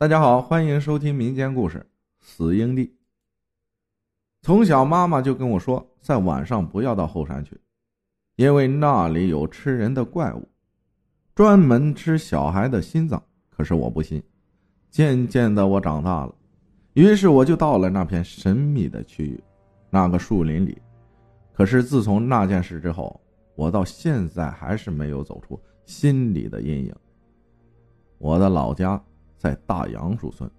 大家好，欢迎收听民间故事《死婴地》。从小，妈妈就跟我说，在晚上不要到后山去，因为那里有吃人的怪物，专门吃小孩的心脏。可是我不信。渐渐的，我长大了，于是我就到了那片神秘的区域，那个树林里。可是自从那件事之后，我到现在还是没有走出心里的阴影。我的老家。在大杨树村，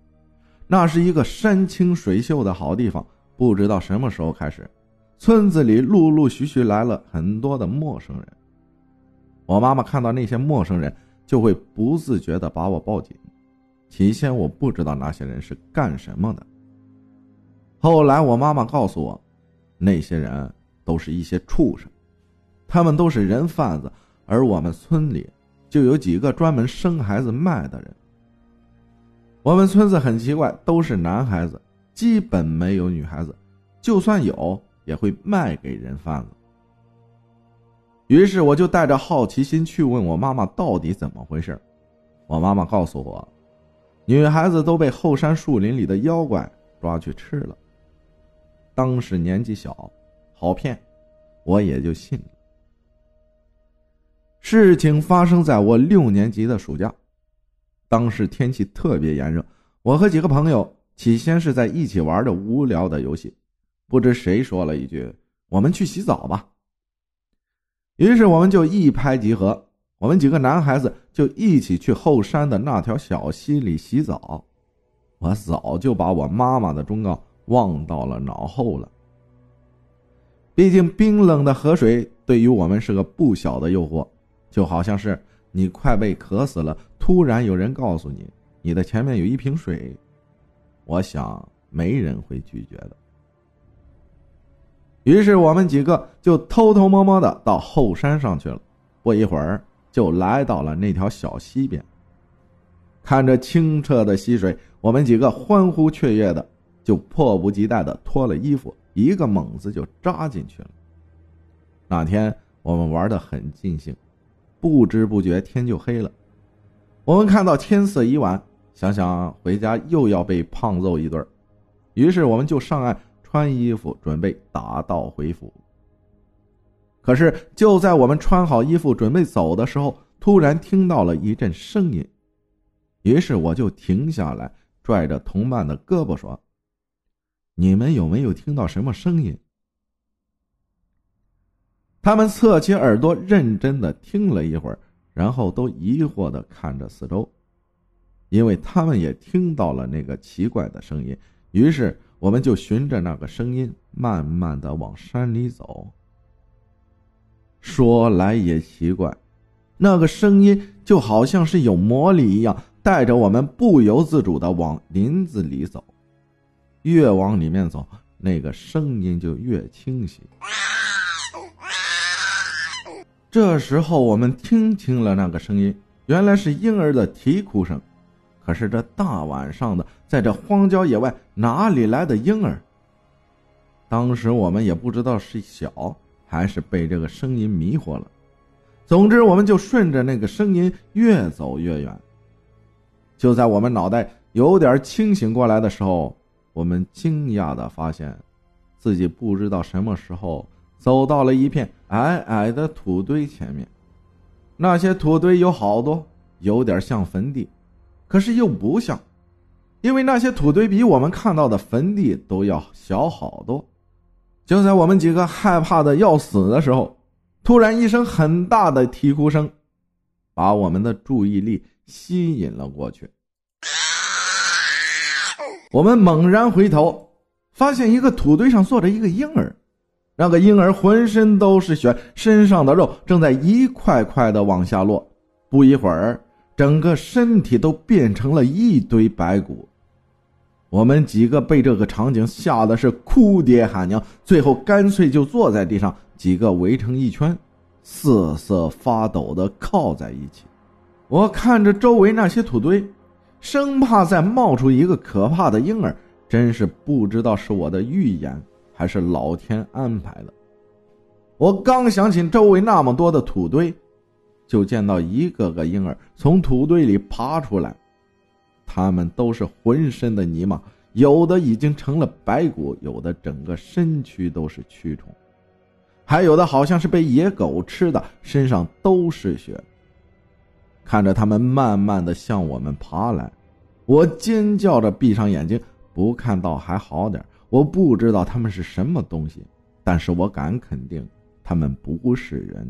那是一个山清水秀的好地方。不知道什么时候开始，村子里陆陆续续来了很多的陌生人。我妈妈看到那些陌生人，就会不自觉地把我抱紧。起先我不知道那些人是干什么的，后来我妈妈告诉我，那些人都是一些畜生，他们都是人贩子，而我们村里就有几个专门生孩子卖的人。我们村子很奇怪，都是男孩子，基本没有女孩子，就算有，也会卖给人贩子。于是我就带着好奇心去问我妈妈到底怎么回事。我妈妈告诉我，女孩子都被后山树林里的妖怪抓去吃了。当时年纪小，好骗，我也就信了。事情发生在我六年级的暑假。当时天气特别炎热，我和几个朋友起先是在一起玩着无聊的游戏，不知谁说了一句：“我们去洗澡吧。”于是我们就一拍即合，我们几个男孩子就一起去后山的那条小溪里洗澡。我早就把我妈妈的忠告忘到了脑后了。毕竟冰冷的河水对于我们是个不小的诱惑，就好像是。你快被渴死了，突然有人告诉你，你的前面有一瓶水，我想没人会拒绝的。于是我们几个就偷偷摸摸的到后山上去了。不一会儿，就来到了那条小溪边。看着清澈的溪水，我们几个欢呼雀跃的，就迫不及待的脱了衣服，一个猛子就扎进去了。那天我们玩的很尽兴。不知不觉天就黑了，我们看到天色已晚，想想回家又要被胖揍一顿，于是我们就上岸穿衣服，准备打道回府。可是就在我们穿好衣服准备走的时候，突然听到了一阵声音，于是我就停下来，拽着同伴的胳膊说：“你们有没有听到什么声音？”他们侧起耳朵，认真的听了一会儿，然后都疑惑的看着四周，因为他们也听到了那个奇怪的声音。于是，我们就循着那个声音，慢慢的往山里走。说来也奇怪，那个声音就好像是有魔力一样，带着我们不由自主的往林子里走。越往里面走，那个声音就越清晰。这时候，我们听清了那个声音，原来是婴儿的啼哭声。可是这大晚上的，在这荒郊野外，哪里来的婴儿？当时我们也不知道是小还是被这个声音迷惑了。总之，我们就顺着那个声音越走越远。就在我们脑袋有点清醒过来的时候，我们惊讶的发现，自己不知道什么时候。走到了一片矮矮的土堆前面，那些土堆有好多，有点像坟地，可是又不像，因为那些土堆比我们看到的坟地都要小好多。就在我们几个害怕的要死的时候，突然一声很大的啼哭声，把我们的注意力吸引了过去。我们猛然回头，发现一个土堆上坐着一个婴儿。那个婴儿浑身都是血，身上的肉正在一块块的往下落。不一会儿，整个身体都变成了一堆白骨。我们几个被这个场景吓得是哭爹喊娘，最后干脆就坐在地上，几个围成一圈，瑟瑟发抖的靠在一起。我看着周围那些土堆，生怕再冒出一个可怕的婴儿，真是不知道是我的预言。还是老天安排的。我刚想起周围那么多的土堆，就见到一个个婴儿从土堆里爬出来，他们都是浑身的泥嘛，有的已经成了白骨，有的整个身躯都是蛆虫，还有的好像是被野狗吃的，身上都是血。看着他们慢慢的向我们爬来，我尖叫着闭上眼睛，不看到还好点。我不知道他们是什么东西，但是我敢肯定，他们不是人。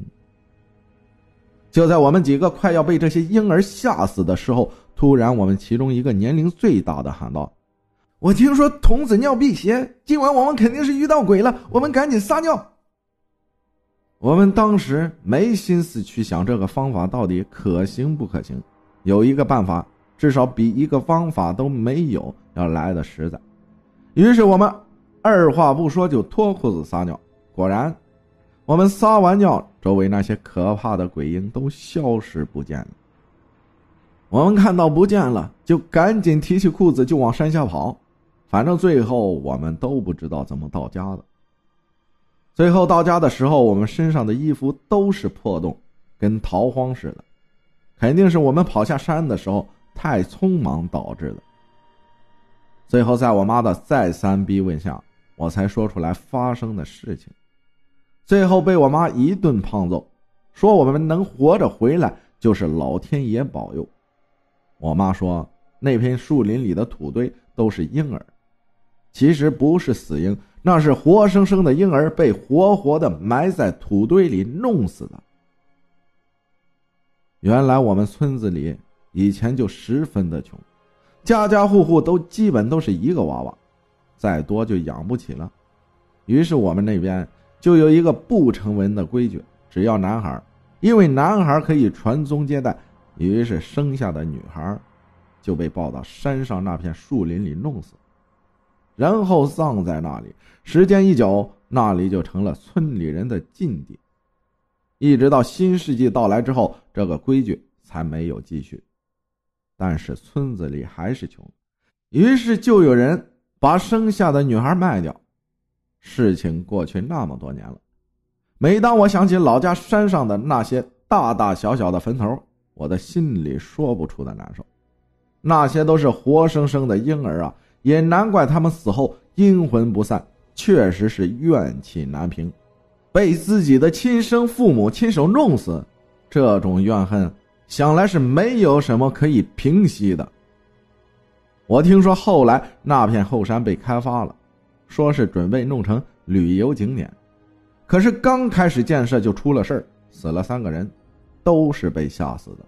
就在我们几个快要被这些婴儿吓死的时候，突然，我们其中一个年龄最大的喊道：“我听说童子尿辟邪，今晚我们肯定是遇到鬼了，我们赶紧撒尿。”我们当时没心思去想这个方法到底可行不可行，有一个办法，至少比一个方法都没有要来的实在。于是我们二话不说就脱裤子撒尿，果然。我们撒完尿，周围那些可怕的鬼影都消失不见了。我们看到不见了，就赶紧提起裤子就往山下跑。反正最后我们都不知道怎么到家的。最后到家的时候，我们身上的衣服都是破洞，跟逃荒似的，肯定是我们跑下山的时候太匆忙导致的。最后在我妈的再三逼问下，我才说出来发生的事情。最后被我妈一顿胖揍，说我们能活着回来就是老天爷保佑。我妈说那片树林里的土堆都是婴儿，其实不是死婴，那是活生生的婴儿被活活的埋在土堆里弄死的。原来我们村子里以前就十分的穷，家家户户都基本都是一个娃娃，再多就养不起了。于是我们那边。就有一个不成文的规矩，只要男孩，因为男孩可以传宗接代，于是生下的女孩就被抱到山上那片树林里弄死，然后葬在那里。时间一久，那里就成了村里人的禁地。一直到新世纪到来之后，这个规矩才没有继续。但是村子里还是穷，于是就有人把生下的女孩卖掉。事情过去那么多年了，每当我想起老家山上的那些大大小小的坟头，我的心里说不出的难受。那些都是活生生的婴儿啊，也难怪他们死后阴魂不散，确实是怨气难平。被自己的亲生父母亲手弄死，这种怨恨想来是没有什么可以平息的。我听说后来那片后山被开发了。说是准备弄成旅游景点，可是刚开始建设就出了事儿，死了三个人，都是被吓死的。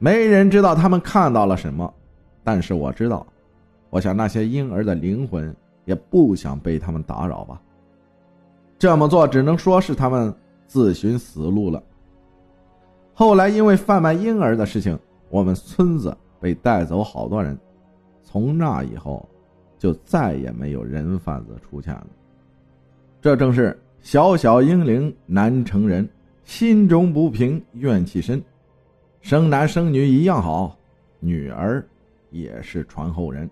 没人知道他们看到了什么，但是我知道，我想那些婴儿的灵魂也不想被他们打扰吧。这么做只能说是他们自寻死路了。后来因为贩卖婴儿的事情，我们村子被带走好多人，从那以后。就再也没有人贩子出现了。这正是小小婴灵难成人，心中不平怨气深，生男生女一样好，女儿也是传后人。